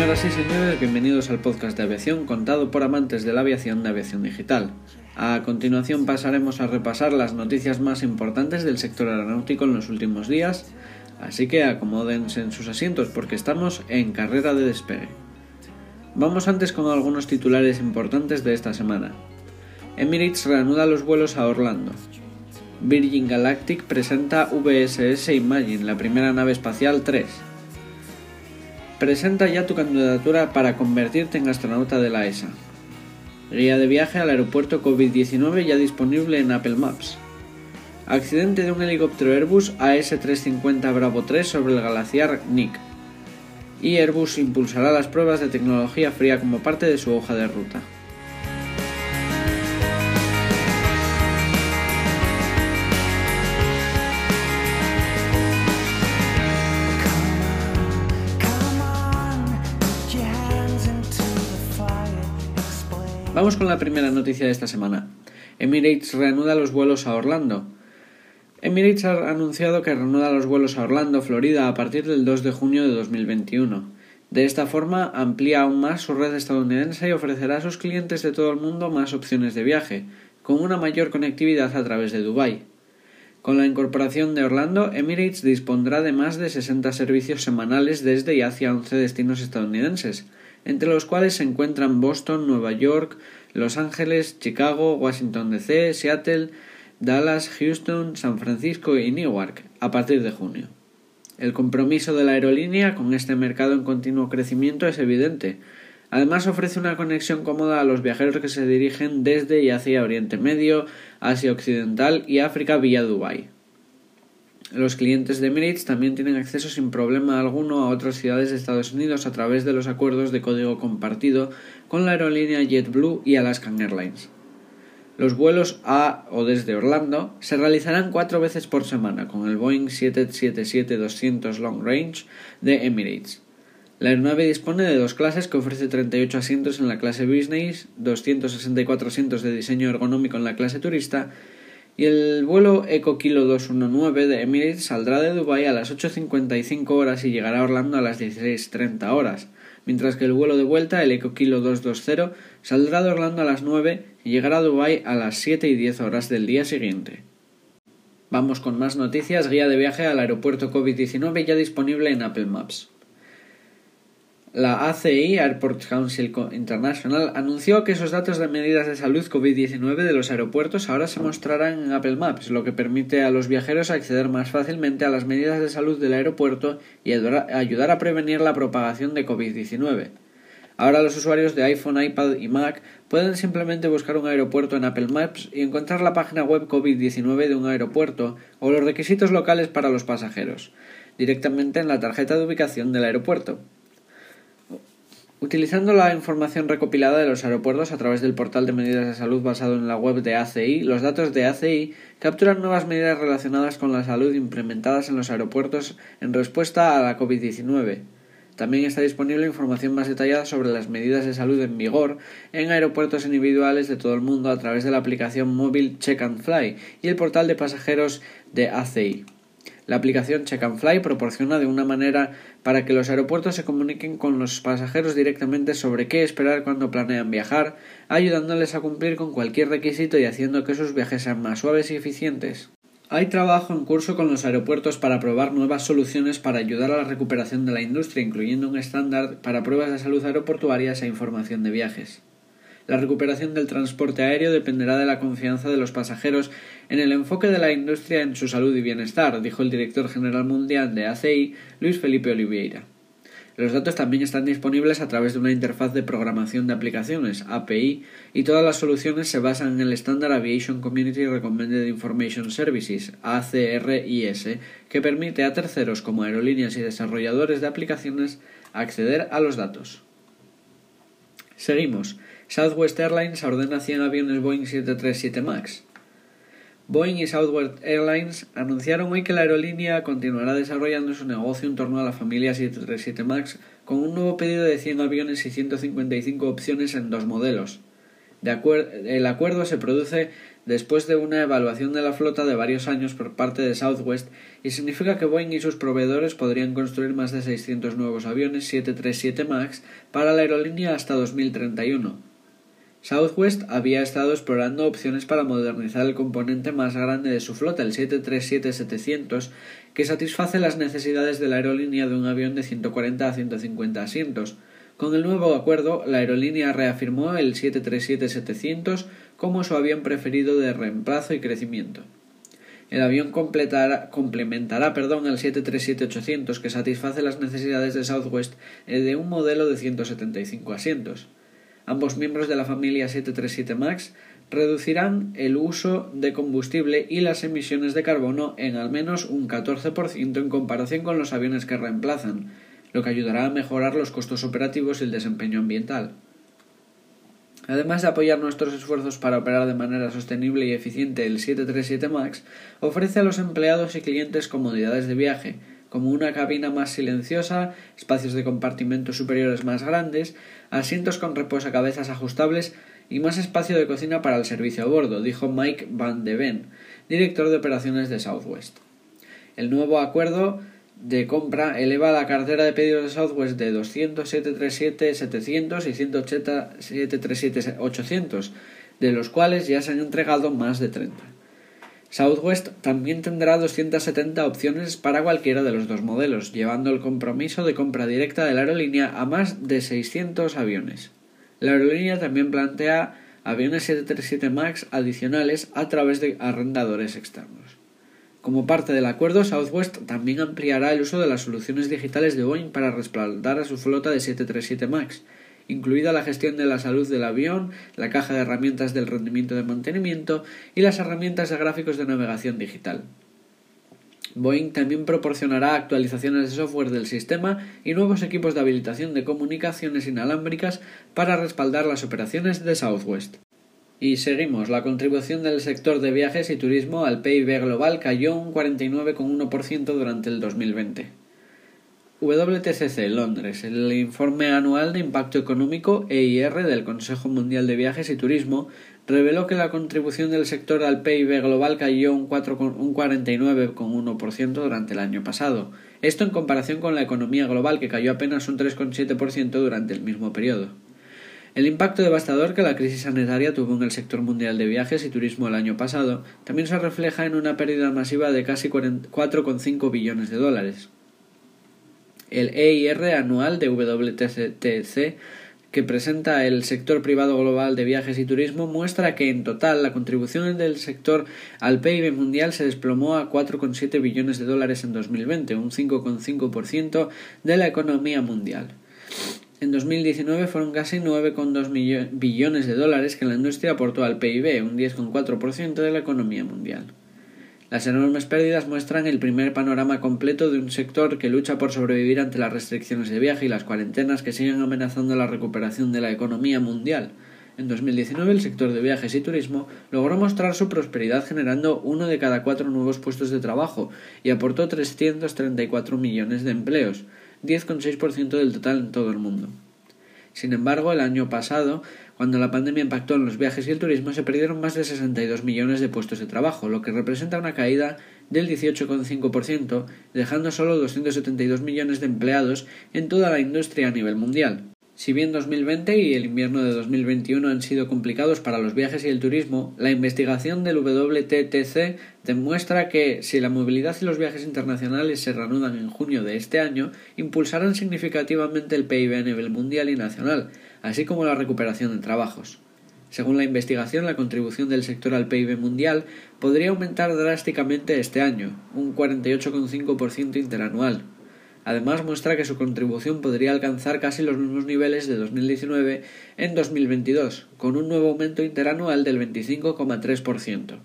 Señoras y señores, bienvenidos al podcast de aviación contado por amantes de la aviación de aviación digital. A continuación pasaremos a repasar las noticias más importantes del sector aeronáutico en los últimos días, así que acomódense en sus asientos porque estamos en carrera de despegue. Vamos antes con algunos titulares importantes de esta semana. Emirates reanuda los vuelos a Orlando. Virgin Galactic presenta VSS Imagine, la primera nave espacial 3. Presenta ya tu candidatura para convertirte en astronauta de la ESA. Guía de viaje al aeropuerto COVID-19 ya disponible en Apple Maps. Accidente de un helicóptero Airbus AS350 Bravo 3 sobre el glaciar Nick. Y Airbus impulsará las pruebas de tecnología fría como parte de su hoja de ruta. Con la primera noticia de esta semana. Emirates reanuda los vuelos a Orlando. Emirates ha anunciado que reanuda los vuelos a Orlando, Florida, a partir del 2 de junio de 2021. De esta forma, amplía aún más su red estadounidense y ofrecerá a sus clientes de todo el mundo más opciones de viaje, con una mayor conectividad a través de Dubái. Con la incorporación de Orlando, Emirates dispondrá de más de 60 servicios semanales desde y hacia 11 destinos estadounidenses, entre los cuales se encuentran Boston, Nueva York, Los Ángeles, Chicago, Washington DC, Seattle, Dallas, Houston, San Francisco y Newark, a partir de junio. El compromiso de la aerolínea con este mercado en continuo crecimiento es evidente. Además ofrece una conexión cómoda a los viajeros que se dirigen desde y hacia Oriente Medio, Asia Occidental y África vía Dubái. Los clientes de Emirates también tienen acceso sin problema alguno a otras ciudades de Estados Unidos a través de los acuerdos de código compartido con la aerolínea JetBlue y Alaskan Airlines. Los vuelos a o desde Orlando se realizarán cuatro veces por semana con el Boeing 777-200 Long Range de Emirates. La aeronave dispone de dos clases que ofrece 38 asientos en la clase Business, 264 asientos de diseño ergonómico en la clase turista y el vuelo Eco Kilo 219 de Emirates saldrá de Dubái a las 8.55 horas y llegará a Orlando a las 16.30 horas, mientras que el vuelo de vuelta, el Eco Kilo 220, saldrá de Orlando a las 9 y llegará a Dubái a las 7 y 10 horas del día siguiente. Vamos con más noticias. Guía de viaje al aeropuerto COVID-19 ya disponible en Apple Maps. La ACI, Airport Council International, anunció que esos datos de medidas de salud COVID-19 de los aeropuertos ahora se mostrarán en Apple Maps, lo que permite a los viajeros acceder más fácilmente a las medidas de salud del aeropuerto y ayudar a prevenir la propagación de COVID-19. Ahora los usuarios de iPhone, iPad y Mac pueden simplemente buscar un aeropuerto en Apple Maps y encontrar la página web COVID-19 de un aeropuerto o los requisitos locales para los pasajeros, directamente en la tarjeta de ubicación del aeropuerto. Utilizando la información recopilada de los aeropuertos a través del portal de medidas de salud basado en la web de ACI, los datos de ACI capturan nuevas medidas relacionadas con la salud implementadas en los aeropuertos en respuesta a la COVID-19. También está disponible información más detallada sobre las medidas de salud en vigor en aeropuertos individuales de todo el mundo a través de la aplicación móvil Check and Fly y el portal de pasajeros de ACI. La aplicación Check and Fly proporciona de una manera para que los aeropuertos se comuniquen con los pasajeros directamente sobre qué esperar cuando planean viajar, ayudándoles a cumplir con cualquier requisito y haciendo que sus viajes sean más suaves y eficientes. Hay trabajo en curso con los aeropuertos para probar nuevas soluciones para ayudar a la recuperación de la industria, incluyendo un estándar para pruebas de salud aeroportuarias e información de viajes. La recuperación del transporte aéreo dependerá de la confianza de los pasajeros en el enfoque de la industria en su salud y bienestar, dijo el director general mundial de ACI, Luis Felipe Oliveira. Los datos también están disponibles a través de una interfaz de programación de aplicaciones, API, y todas las soluciones se basan en el estándar Aviation Community Recommended Information Services, ACRIS, que permite a terceros como aerolíneas y desarrolladores de aplicaciones acceder a los datos. Seguimos. Southwest Airlines ordena 100 aviones Boeing 737 MAX. Boeing y Southwest Airlines anunciaron hoy que la aerolínea continuará desarrollando su negocio en torno a la familia 737 MAX con un nuevo pedido de 100 aviones y 155 opciones en dos modelos. el acuerdo se produce después de una evaluación de la flota de varios años por parte de Southwest y significa que Boeing y sus proveedores podrían construir más de 600 nuevos aviones 737 MAX para la aerolínea hasta 2031. Southwest había estado explorando opciones para modernizar el componente más grande de su flota, el 737-700, que satisface las necesidades de la aerolínea de un avión de 140 a 150 asientos. Con el nuevo acuerdo, la aerolínea reafirmó el 737-700 como su avión preferido de reemplazo y crecimiento. El avión complementará perdón, el 737-800 que satisface las necesidades de Southwest eh, de un modelo de 175 asientos. Ambos miembros de la familia 737 MAX reducirán el uso de combustible y las emisiones de carbono en al menos un 14% en comparación con los aviones que reemplazan, lo que ayudará a mejorar los costos operativos y el desempeño ambiental. Además de apoyar nuestros esfuerzos para operar de manera sostenible y eficiente el 737 MAX, ofrece a los empleados y clientes comodidades de viaje, como una cabina más silenciosa, espacios de compartimentos superiores más grandes, asientos con reposacabezas ajustables y más espacio de cocina para el servicio a bordo, dijo Mike Van de Ven, director de operaciones de Southwest. El nuevo acuerdo de compra eleva la cartera de pedidos de Southwest de 200 737-700 y 180 737-800, de los cuales ya se han entregado más de 30. Southwest también tendrá 270 opciones para cualquiera de los dos modelos, llevando el compromiso de compra directa de la aerolínea a más de 600 aviones. La aerolínea también plantea aviones 737 MAX adicionales a través de arrendadores externos. Como parte del acuerdo, Southwest también ampliará el uso de las soluciones digitales de Boeing para respaldar a su flota de 737 MAX, incluida la gestión de la salud del avión, la caja de herramientas del rendimiento de mantenimiento y las herramientas de gráficos de navegación digital. Boeing también proporcionará actualizaciones de software del sistema y nuevos equipos de habilitación de comunicaciones inalámbricas para respaldar las operaciones de Southwest. Y seguimos. La contribución del sector de viajes y turismo al PIB global cayó un 49,1% durante el 2020. WTCC Londres, el informe anual de impacto económico EIR del Consejo Mundial de Viajes y Turismo reveló que la contribución del sector al PIB global cayó un, un 49,1% durante el año pasado. Esto en comparación con la economía global que cayó apenas un 3,7% durante el mismo periodo. El impacto devastador que la crisis sanitaria tuvo en el sector mundial de viajes y turismo el año pasado también se refleja en una pérdida masiva de casi 4,5 billones de dólares. El EIR anual de WTC que presenta el sector privado global de viajes y turismo muestra que en total la contribución del sector al PIB mundial se desplomó a 4,7 billones de dólares en 2020, un 5,5% de la economía mundial. En 2019 fueron casi 9,2 billones de dólares que la industria aportó al PIB, un 10,4% de la economía mundial. Las enormes pérdidas muestran el primer panorama completo de un sector que lucha por sobrevivir ante las restricciones de viaje y las cuarentenas que siguen amenazando la recuperación de la economía mundial. En 2019 el sector de viajes y turismo logró mostrar su prosperidad generando uno de cada cuatro nuevos puestos de trabajo y aportó 334 millones de empleos, 10,6% del total en todo el mundo. Sin embargo, el año pasado cuando la pandemia impactó en los viajes y el turismo se perdieron más de 62 millones de puestos de trabajo, lo que representa una caída del 18,5%, dejando solo 272 millones de empleados en toda la industria a nivel mundial. Si bien 2020 y el invierno de 2021 han sido complicados para los viajes y el turismo, la investigación del WTTC demuestra que si la movilidad y los viajes internacionales se reanudan en junio de este año, impulsarán significativamente el PIB a nivel mundial y nacional, así como la recuperación de trabajos. Según la investigación, la contribución del sector al PIB mundial podría aumentar drásticamente este año, un 48,5% interanual. Además, muestra que su contribución podría alcanzar casi los mismos niveles de 2019 en 2022, con un nuevo aumento interanual del 25,3%.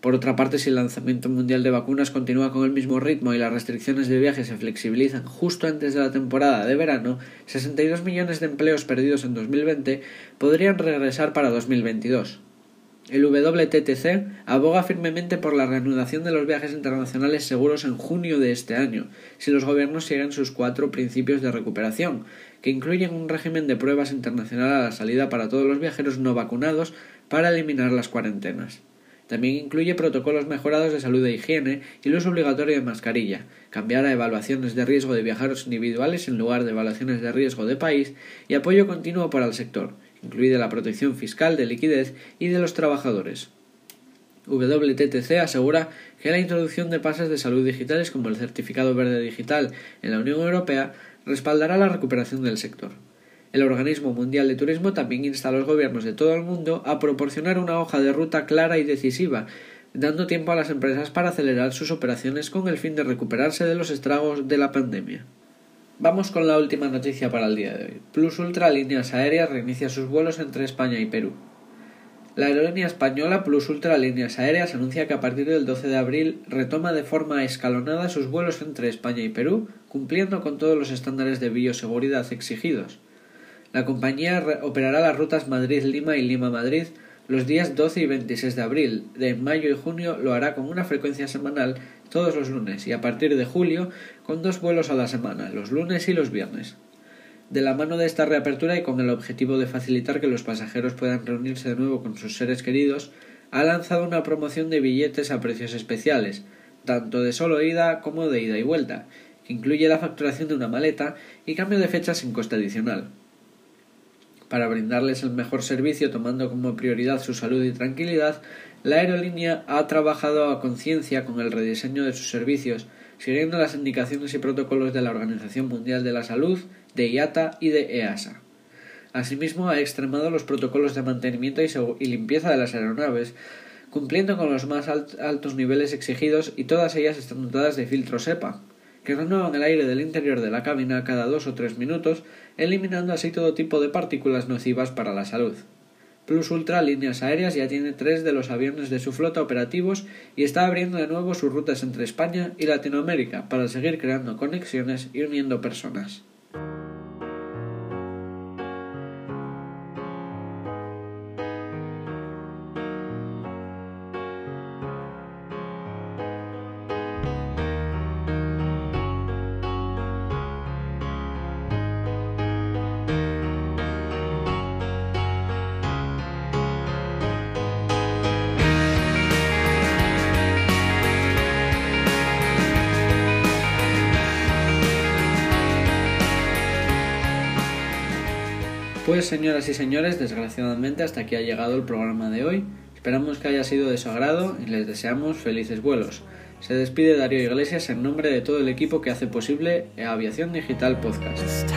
Por otra parte, si el lanzamiento mundial de vacunas continúa con el mismo ritmo y las restricciones de viaje se flexibilizan justo antes de la temporada de verano, 62 millones de empleos perdidos en 2020 podrían regresar para 2022. El WTTC aboga firmemente por la reanudación de los viajes internacionales seguros en junio de este año, si los gobiernos siguen sus cuatro principios de recuperación, que incluyen un régimen de pruebas internacional a la salida para todos los viajeros no vacunados para eliminar las cuarentenas. También incluye protocolos mejorados de salud e higiene y el uso obligatorio de mascarilla, cambiar a evaluaciones de riesgo de viajeros individuales en lugar de evaluaciones de riesgo de país y apoyo continuo para el sector, incluida la protección fiscal, de liquidez y de los trabajadores. WTTC asegura que la introducción de pases de salud digitales como el certificado verde digital en la Unión Europea respaldará la recuperación del sector. El Organismo Mundial de Turismo también insta a los gobiernos de todo el mundo a proporcionar una hoja de ruta clara y decisiva, dando tiempo a las empresas para acelerar sus operaciones con el fin de recuperarse de los estragos de la pandemia. Vamos con la última noticia para el día de hoy. Plus Ultra Líneas Aéreas reinicia sus vuelos entre España y Perú. La aerolínea española Plus Ultra Líneas Aéreas anuncia que a partir del 12 de abril retoma de forma escalonada sus vuelos entre España y Perú, cumpliendo con todos los estándares de bioseguridad exigidos. La compañía operará las rutas Madrid-Lima y Lima-Madrid los días 12 y 26 de abril. De mayo y junio lo hará con una frecuencia semanal todos los lunes y a partir de julio con dos vuelos a la semana, los lunes y los viernes. De la mano de esta reapertura y con el objetivo de facilitar que los pasajeros puedan reunirse de nuevo con sus seres queridos, ha lanzado una promoción de billetes a precios especiales, tanto de solo ida como de ida y vuelta, que incluye la facturación de una maleta y cambio de fecha sin coste adicional para brindarles el mejor servicio tomando como prioridad su salud y tranquilidad, la aerolínea ha trabajado a conciencia con el rediseño de sus servicios, siguiendo las indicaciones y protocolos de la Organización Mundial de la Salud, de IATA y de EASA. Asimismo, ha extremado los protocolos de mantenimiento y, limpieza de las aeronaves, cumpliendo con los más altos niveles exigidos y todas ellas están dotadas de filtros SEPA, que renuevan el aire del interior de la cabina cada dos o tres minutos, eliminando así todo tipo de partículas nocivas para la salud. Plus Ultra Líneas Aéreas ya tiene tres de los aviones de su flota operativos y está abriendo de nuevo sus rutas entre España y Latinoamérica para seguir creando conexiones y uniendo personas. Pues señoras y señores, desgraciadamente hasta aquí ha llegado el programa de hoy. Esperamos que haya sido de su agrado y les deseamos felices vuelos. Se despide Darío Iglesias en nombre de todo el equipo que hace posible Aviación Digital Podcast.